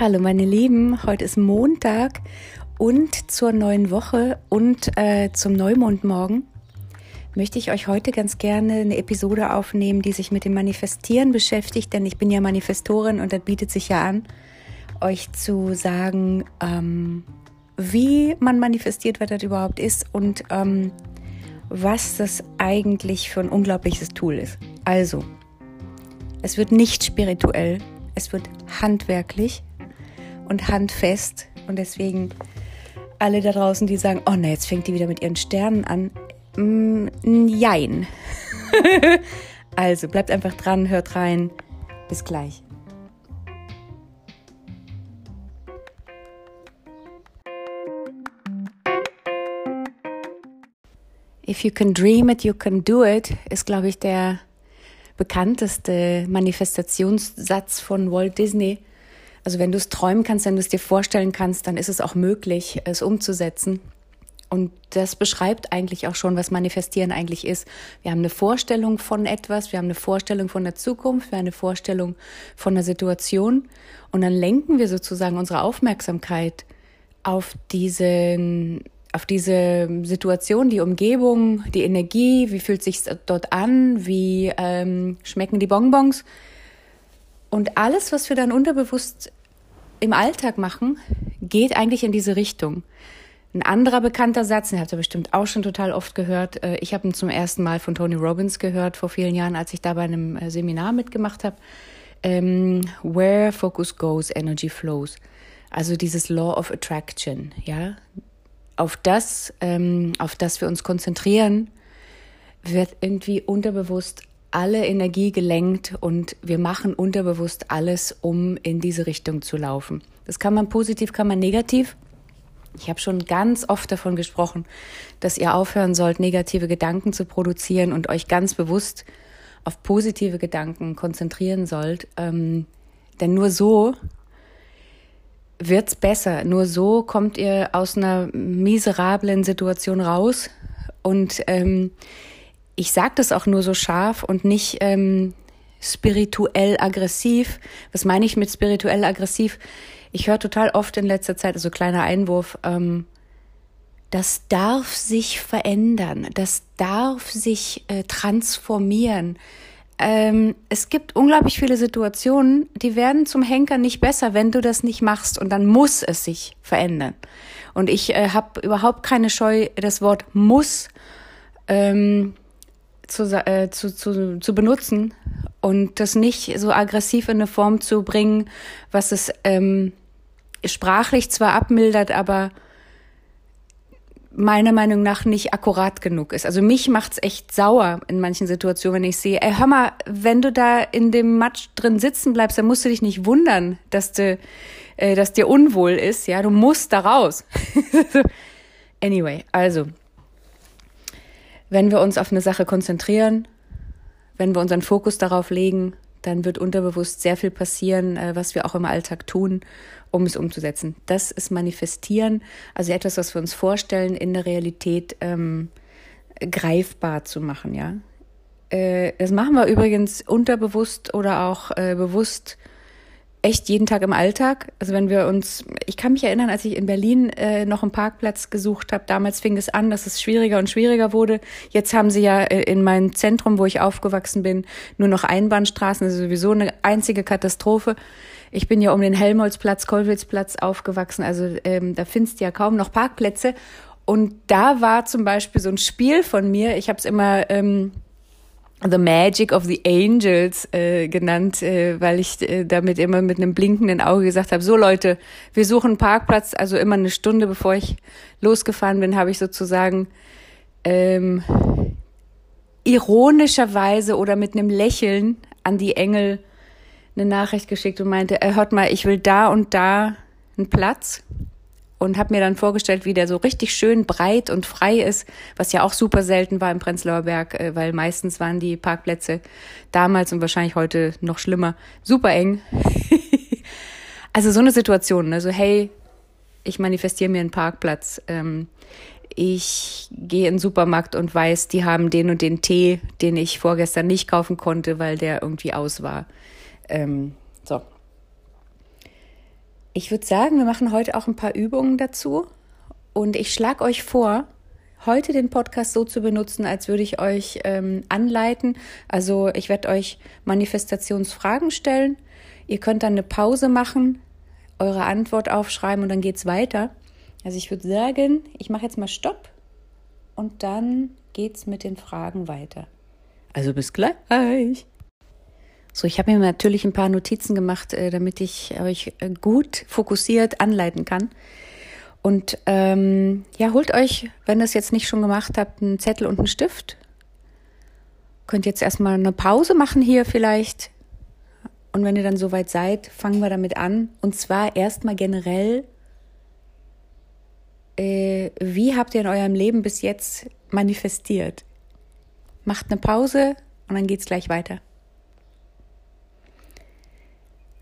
Hallo meine Lieben, heute ist Montag und zur neuen Woche und äh, zum Neumondmorgen möchte ich euch heute ganz gerne eine Episode aufnehmen, die sich mit dem Manifestieren beschäftigt, denn ich bin ja Manifestorin und das bietet sich ja an, euch zu sagen, ähm, wie man manifestiert, was das überhaupt ist und ähm, was das eigentlich für ein unglaubliches Tool ist. Also, es wird nicht spirituell, es wird handwerklich und handfest. Und deswegen alle da draußen, die sagen, oh ne, jetzt fängt die wieder mit ihren Sternen an. Mm, jein. also bleibt einfach dran, hört rein. Bis gleich. If you can dream it, you can do it, ist, glaube ich, der bekannteste Manifestationssatz von Walt Disney. Also wenn du es träumen kannst, wenn du es dir vorstellen kannst, dann ist es auch möglich, es umzusetzen. Und das beschreibt eigentlich auch schon, was Manifestieren eigentlich ist. Wir haben eine Vorstellung von etwas, wir haben eine Vorstellung von der Zukunft, wir haben eine Vorstellung von der Situation und dann lenken wir sozusagen unsere Aufmerksamkeit auf diesen auf diese Situation, die Umgebung, die Energie, wie fühlt sich dort an, wie ähm, schmecken die Bonbons und alles, was wir dann unterbewusst im Alltag machen, geht eigentlich in diese Richtung. Ein anderer bekannter Satz, den habt ihr bestimmt auch schon total oft gehört. Äh, ich habe ihn zum ersten Mal von Tony Robbins gehört vor vielen Jahren, als ich da bei einem äh, Seminar mitgemacht habe. Ähm, Where focus goes, energy flows. Also dieses Law of Attraction, ja. Auf das, ähm, auf das wir uns konzentrieren, wird irgendwie unterbewusst alle Energie gelenkt und wir machen unterbewusst alles, um in diese Richtung zu laufen. Das kann man positiv, kann man negativ. Ich habe schon ganz oft davon gesprochen, dass ihr aufhören sollt, negative Gedanken zu produzieren und euch ganz bewusst auf positive Gedanken konzentrieren sollt. Ähm, denn nur so wird's besser. Nur so kommt ihr aus einer miserablen Situation raus und ähm, ich sage das auch nur so scharf und nicht ähm, spirituell aggressiv. Was meine ich mit spirituell aggressiv? Ich höre total oft in letzter Zeit, also kleiner Einwurf, ähm, das darf sich verändern, das darf sich äh, transformieren. Ähm, es gibt unglaublich viele Situationen, die werden zum Henker nicht besser, wenn du das nicht machst und dann muss es sich verändern. Und ich äh, habe überhaupt keine Scheu, das Wort muss ähm, zu, äh, zu, zu, zu benutzen und das nicht so aggressiv in eine Form zu bringen, was es ähm, sprachlich zwar abmildert, aber meiner Meinung nach nicht akkurat genug ist. Also mich macht's echt sauer in manchen Situationen, wenn ich sehe, ey, hör mal, wenn du da in dem Matsch drin sitzen bleibst, dann musst du dich nicht wundern, dass du, äh, dass dir unwohl ist, ja, du musst da raus. anyway, also wenn wir uns auf eine Sache konzentrieren, wenn wir unseren Fokus darauf legen, dann wird unterbewusst sehr viel passieren, äh, was wir auch im Alltag tun, um es umzusetzen. Das ist Manifestieren, also etwas, was wir uns vorstellen, in der Realität ähm, greifbar zu machen, ja. Äh, das machen wir übrigens unterbewusst oder auch äh, bewusst echt jeden Tag im Alltag. Also wenn wir uns, ich kann mich erinnern, als ich in Berlin äh, noch einen Parkplatz gesucht habe, damals fing es an, dass es schwieriger und schwieriger wurde. Jetzt haben sie ja äh, in meinem Zentrum, wo ich aufgewachsen bin, nur noch Einbahnstraßen, das ist sowieso eine einzige Katastrophe. Ich bin ja um den Helmholtzplatz, Kollwitzplatz aufgewachsen, also ähm, da findest du ja kaum noch Parkplätze. Und da war zum Beispiel so ein Spiel von mir, ich habe es immer... Ähm, The Magic of the Angels äh, genannt, äh, weil ich äh, damit immer mit einem blinkenden Auge gesagt habe, so Leute, wir suchen Parkplatz, also immer eine Stunde bevor ich losgefahren bin, habe ich sozusagen ähm, ironischerweise oder mit einem Lächeln an die Engel eine Nachricht geschickt und meinte, äh, hört mal, ich will da und da einen Platz und habe mir dann vorgestellt, wie der so richtig schön breit und frei ist, was ja auch super selten war im Prenzlauer Berg, äh, weil meistens waren die Parkplätze damals und wahrscheinlich heute noch schlimmer, super eng. also so eine Situation, ne? so hey, ich manifestiere mir einen Parkplatz. Ähm, ich gehe in den Supermarkt und weiß, die haben den und den Tee, den ich vorgestern nicht kaufen konnte, weil der irgendwie aus war. Ähm, Ich würde sagen, wir machen heute auch ein paar Übungen dazu. Und ich schlage euch vor, heute den Podcast so zu benutzen, als würde ich euch ähm, anleiten. Also ich werde euch Manifestationsfragen stellen. Ihr könnt dann eine Pause machen, eure Antwort aufschreiben und dann geht's weiter. Also ich würde sagen, ich mache jetzt mal Stopp und dann geht's mit den Fragen weiter. Also bis gleich. So, ich habe mir natürlich ein paar Notizen gemacht, äh, damit ich euch äh, gut fokussiert anleiten kann. Und ähm, ja, holt euch, wenn ihr es jetzt nicht schon gemacht habt, einen Zettel und einen Stift. Könnt jetzt erstmal eine Pause machen hier vielleicht. Und wenn ihr dann soweit seid, fangen wir damit an. Und zwar erstmal generell, äh, wie habt ihr in eurem Leben bis jetzt manifestiert? Macht eine Pause und dann geht's gleich weiter.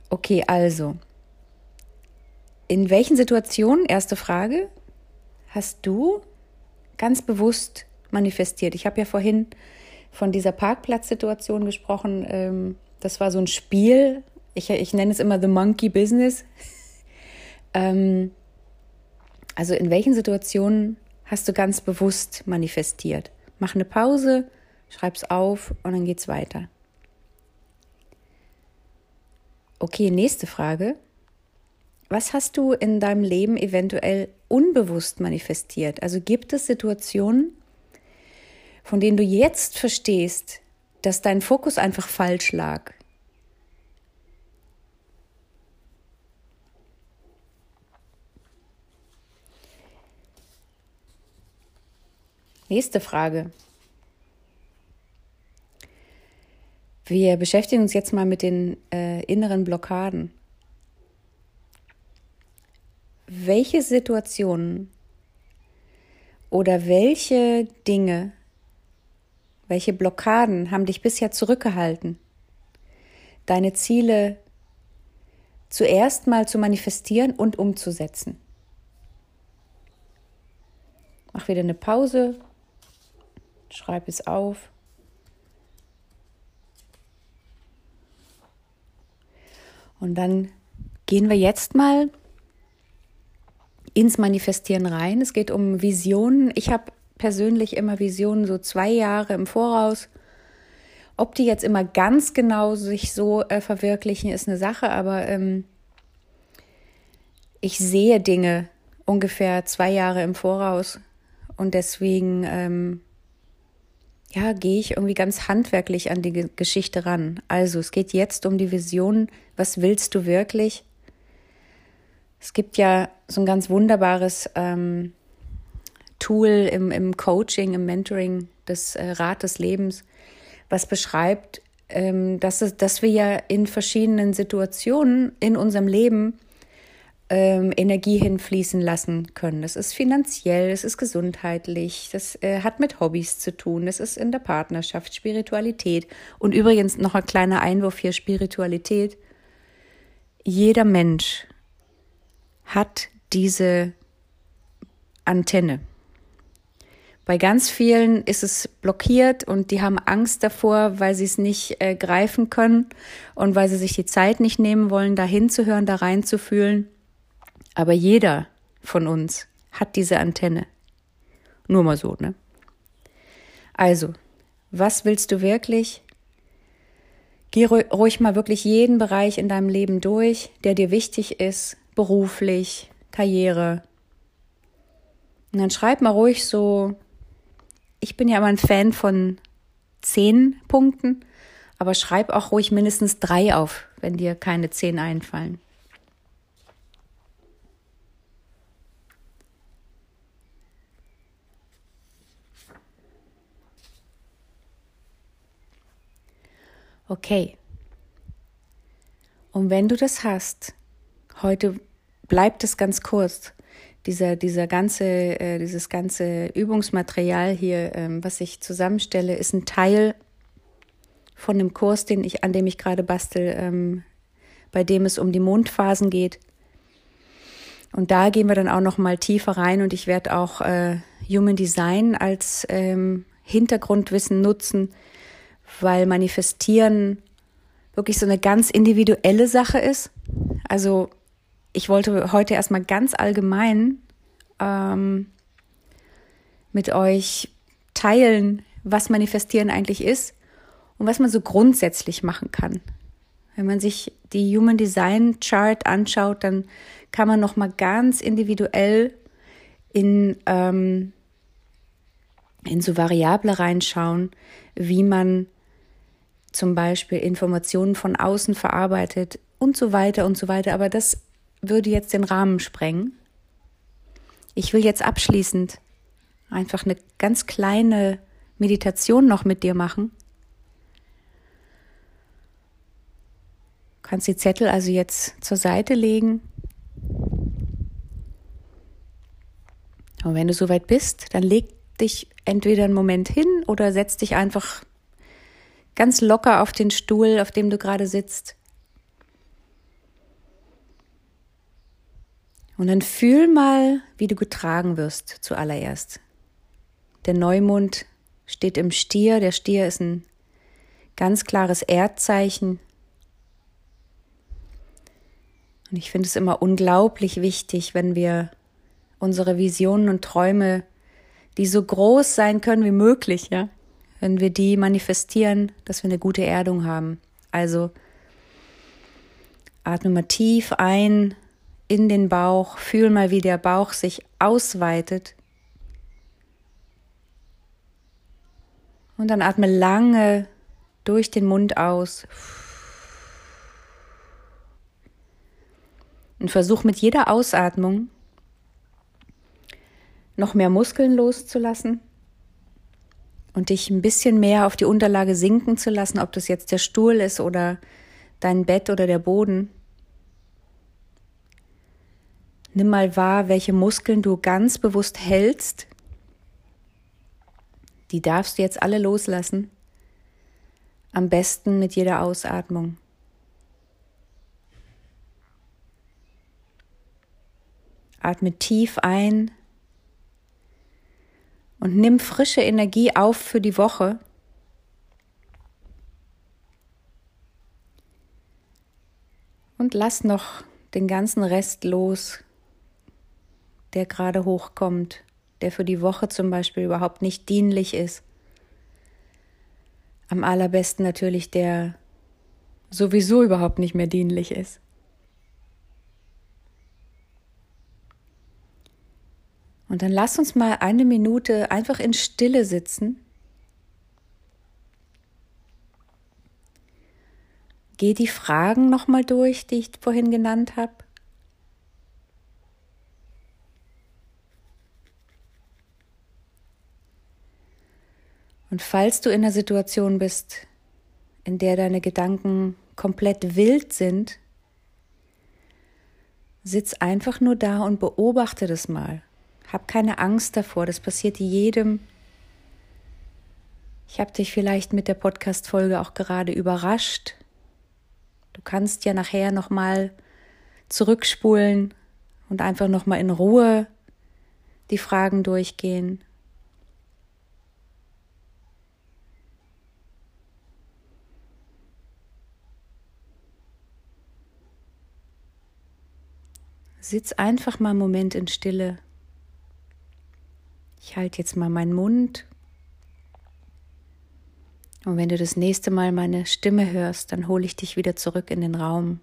Okay, also, in welchen Situationen, erste Frage, hast du ganz bewusst manifestiert? Ich habe ja vorhin von dieser Parkplatzsituation gesprochen. Ähm, das war so ein Spiel. Ich, ich nenne es immer The Monkey Business. Ähm, also in welchen Situationen hast du ganz bewusst manifestiert? Mach eine Pause, schreib's auf und dann geht's weiter. Okay, nächste Frage. Was hast du in deinem Leben eventuell unbewusst manifestiert? Also gibt es Situationen, von denen du jetzt verstehst, dass dein Fokus einfach falsch lag? Nächste Frage. Wir beschäftigen uns jetzt mal mit den äh, inneren Blockaden welche Situationen oder welche Dinge, welche Blockaden haben dich bisher zurückgehalten, deine Ziele zuerst mal zu manifestieren und umzusetzen? Mach wieder eine Pause, schreib es auf. Und dann gehen wir jetzt mal ins Manifestieren rein. Es geht um Visionen. Ich habe persönlich immer Visionen so zwei Jahre im Voraus. Ob die jetzt immer ganz genau sich so äh, verwirklichen, ist eine Sache, aber ähm, ich sehe Dinge ungefähr zwei Jahre im Voraus und deswegen ähm, ja, gehe ich irgendwie ganz handwerklich an die Geschichte ran. Also es geht jetzt um die Vision, was willst du wirklich? Es gibt ja so ein ganz wunderbares ähm, Tool im, im Coaching, im Mentoring des äh, Rat des Lebens, was beschreibt, ähm, dass, es, dass wir ja in verschiedenen Situationen in unserem Leben ähm, Energie hinfließen lassen können. Das ist finanziell, das ist gesundheitlich, das äh, hat mit Hobbys zu tun, das ist in der Partnerschaft, Spiritualität. Und übrigens noch ein kleiner Einwurf hier, Spiritualität. Jeder Mensch hat diese Antenne. Bei ganz vielen ist es blockiert und die haben Angst davor, weil sie es nicht äh, greifen können und weil sie sich die Zeit nicht nehmen wollen, da hinzuhören, da reinzufühlen. Aber jeder von uns hat diese Antenne. Nur mal so, ne? Also, was willst du wirklich? Geh ruhig mal wirklich jeden Bereich in deinem Leben durch, der dir wichtig ist beruflich, Karriere. Und dann schreib mal ruhig so, ich bin ja immer ein Fan von zehn Punkten, aber schreib auch ruhig mindestens drei auf, wenn dir keine zehn einfallen. Okay. Und wenn du das hast, heute bleibt es ganz kurz. Dieser, dieser ganze, äh, dieses ganze Übungsmaterial hier, ähm, was ich zusammenstelle, ist ein Teil von dem Kurs, den ich, an dem ich gerade bastel, ähm, bei dem es um die Mondphasen geht. Und da gehen wir dann auch noch mal tiefer rein und ich werde auch äh, Human Design als ähm, Hintergrundwissen nutzen, weil Manifestieren wirklich so eine ganz individuelle Sache ist. Also ich wollte heute erstmal ganz allgemein ähm, mit euch teilen, was Manifestieren eigentlich ist und was man so grundsätzlich machen kann. Wenn man sich die Human Design Chart anschaut, dann kann man noch mal ganz individuell in ähm, in so Variable reinschauen, wie man zum Beispiel Informationen von außen verarbeitet und so weiter und so weiter. Aber das würde jetzt den Rahmen sprengen. Ich will jetzt abschließend einfach eine ganz kleine Meditation noch mit dir machen. Kannst die Zettel also jetzt zur Seite legen. Und wenn du soweit bist, dann leg dich entweder einen Moment hin oder setz dich einfach ganz locker auf den Stuhl, auf dem du gerade sitzt. Und dann fühl mal, wie du getragen wirst zuallererst. Der Neumond steht im Stier. Der Stier ist ein ganz klares Erdzeichen. Und ich finde es immer unglaublich wichtig, wenn wir unsere Visionen und Träume, die so groß sein können wie möglich, ja, wenn wir die manifestieren, dass wir eine gute Erdung haben. Also atme mal tief ein in den Bauch, fühl mal, wie der Bauch sich ausweitet. Und dann atme lange durch den Mund aus. Und versuch mit jeder Ausatmung noch mehr Muskeln loszulassen und dich ein bisschen mehr auf die Unterlage sinken zu lassen, ob das jetzt der Stuhl ist oder dein Bett oder der Boden. Nimm mal wahr, welche Muskeln du ganz bewusst hältst. Die darfst du jetzt alle loslassen. Am besten mit jeder Ausatmung. Atme tief ein und nimm frische Energie auf für die Woche. Und lass noch den ganzen Rest los, der gerade hochkommt, der für die Woche zum Beispiel überhaupt nicht dienlich ist. Am allerbesten natürlich der sowieso überhaupt nicht mehr dienlich ist. Und dann lass uns mal eine Minute einfach in Stille sitzen. Geh die Fragen nochmal durch, die ich vorhin genannt habe. Und falls du in einer Situation bist, in der deine Gedanken komplett wild sind, sitz einfach nur da und beobachte das mal. Hab keine Angst davor, das passiert jedem. Ich habe dich vielleicht mit der Podcast-Folge auch gerade überrascht. Du kannst ja nachher nochmal zurückspulen und einfach nochmal in Ruhe die Fragen durchgehen. Sitz einfach mal einen Moment in Stille. Ich halte jetzt mal meinen Mund. Und wenn du das nächste Mal meine Stimme hörst, dann hole ich dich wieder zurück in den Raum.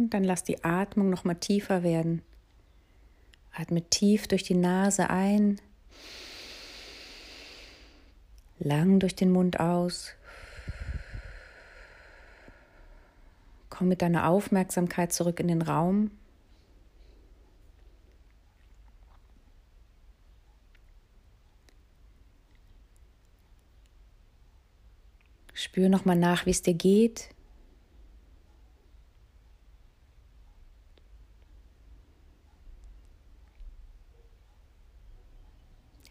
Und dann lass die Atmung noch mal tiefer werden. Atme tief durch die Nase ein, lang durch den Mund aus. Komm mit deiner Aufmerksamkeit zurück in den Raum. Spür nochmal nach, wie es dir geht.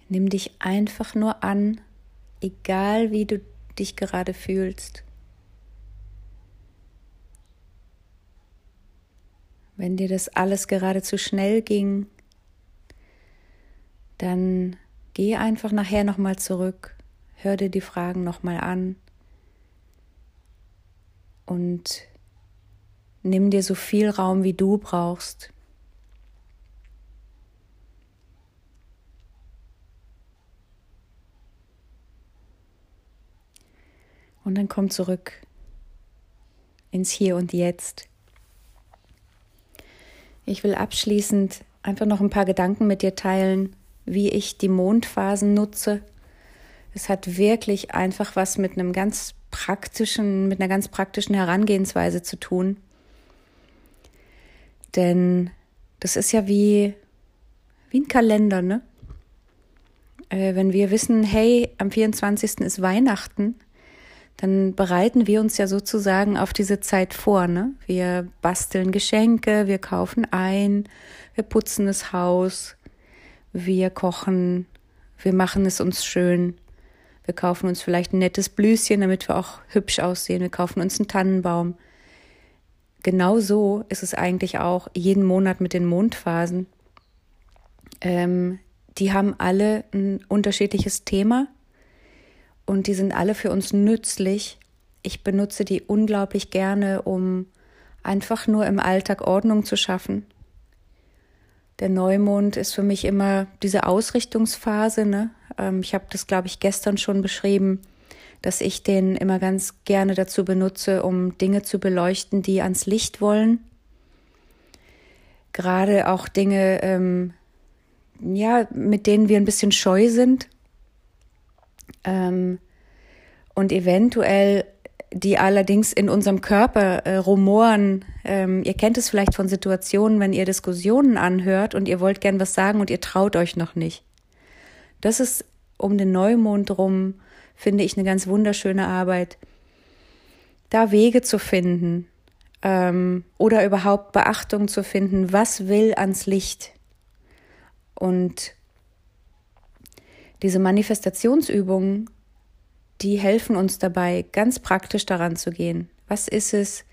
Nimm dich einfach nur an, egal wie du dich gerade fühlst. Wenn dir das alles gerade zu schnell ging, dann geh einfach nachher nochmal zurück, hör dir die Fragen nochmal an und nimm dir so viel Raum, wie du brauchst. Und dann komm zurück ins Hier und Jetzt. Ich will abschließend einfach noch ein paar Gedanken mit dir teilen, wie ich die Mondphasen nutze. Es hat wirklich einfach was mit einem ganz praktischen, mit einer ganz praktischen Herangehensweise zu tun. Denn das ist ja wie, wie ein Kalender, ne? Äh, wenn wir wissen, hey, am 24. ist Weihnachten, dann bereiten wir uns ja sozusagen auf diese Zeit vor. Ne? Wir basteln Geschenke, wir kaufen ein, wir putzen das Haus, wir kochen, wir machen es uns schön. Wir kaufen uns vielleicht ein nettes Blüschen, damit wir auch hübsch aussehen. Wir kaufen uns einen Tannenbaum. Genau so ist es eigentlich auch jeden Monat mit den Mondphasen. Ähm, die haben alle ein unterschiedliches Thema und die sind alle für uns nützlich. Ich benutze die unglaublich gerne, um einfach nur im Alltag Ordnung zu schaffen. Der Neumond ist für mich immer diese Ausrichtungsphase. Ne? Ähm, ich habe das, glaube ich, gestern schon beschrieben, dass ich den immer ganz gerne dazu benutze, um Dinge zu beleuchten, die ans Licht wollen. Gerade auch Dinge, ähm, ja, mit denen wir ein bisschen scheu sind ähm, und eventuell die allerdings in unserem Körper äh, rumoren. Ähm, ihr kennt es vielleicht von Situationen, wenn ihr Diskussionen anhört und ihr wollt gern was sagen und ihr traut euch noch nicht. Das ist um den Neumond rum, finde ich, eine ganz wunderschöne Arbeit. Da Wege zu finden ähm, oder überhaupt Beachtung zu finden, was will ans Licht. Und diese Manifestationsübungen, die helfen uns dabei, ganz praktisch daran zu gehen. Was ist es?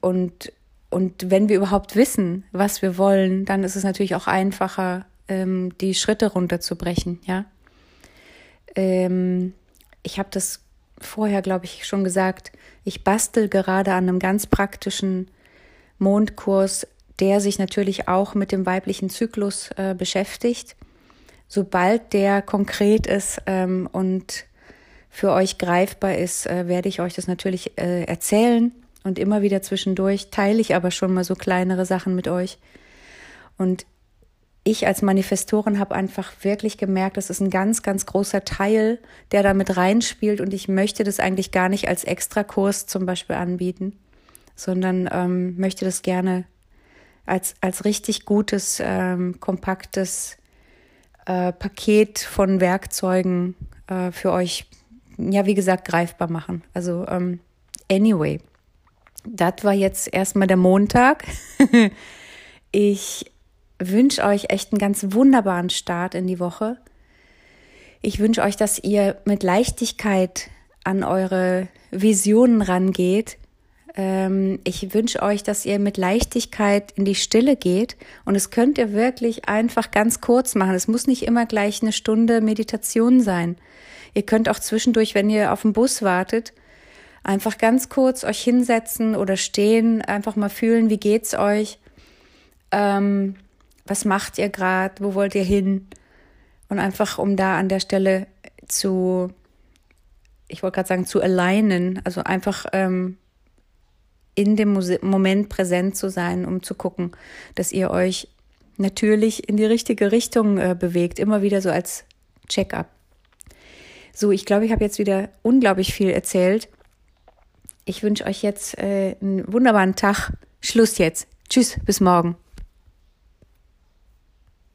Und, und wenn wir überhaupt wissen, was wir wollen, dann ist es natürlich auch einfacher, ähm, die Schritte runterzubrechen, ja. Ähm, ich habe das vorher, glaube ich, schon gesagt. Ich bastel gerade an einem ganz praktischen Mondkurs, der sich natürlich auch mit dem weiblichen Zyklus äh, beschäftigt sobald der konkret ist ähm, und für euch greifbar ist, äh, werde ich euch das natürlich äh, erzählen und immer wieder zwischendurch teile ich aber schon mal so kleinere Sachen mit euch. Und ich als Manifestorin habe einfach wirklich gemerkt, das ist ein ganz, ganz großer Teil, der da mit reinspielt und ich möchte das eigentlich gar nicht als Extrakurs zum Beispiel anbieten, sondern ähm, möchte das gerne als, als richtig gutes, ähm, kompaktes äh, Paket von Werkzeugen äh, für euch, ja, wie gesagt, greifbar machen. Also, ähm, anyway, das war jetzt erstmal der Montag. ich wünsche euch echt einen ganz wunderbaren Start in die Woche. Ich wünsche euch, dass ihr mit Leichtigkeit an eure Visionen rangeht ähm, ich wünsche euch, dass ihr mit Leichtigkeit in die Stille geht. Und es könnt ihr wirklich einfach ganz kurz machen. Es muss nicht immer gleich eine Stunde Meditation sein. Ihr könnt auch zwischendurch, wenn ihr auf den Bus wartet, einfach ganz kurz euch hinsetzen oder stehen, einfach mal fühlen, wie geht's euch? Ähm, was macht ihr gerade? Wo wollt ihr hin? Und einfach, um da an der Stelle zu, ich wollte gerade sagen, zu alignen, also einfach ähm, in dem Moment präsent zu sein, um zu gucken, dass ihr euch natürlich in die richtige Richtung äh, bewegt, immer wieder so als Check-up. So, ich glaube, ich habe jetzt wieder unglaublich viel erzählt. Ich wünsche euch jetzt äh, einen wunderbaren Tag. Schluss jetzt. Tschüss, bis morgen.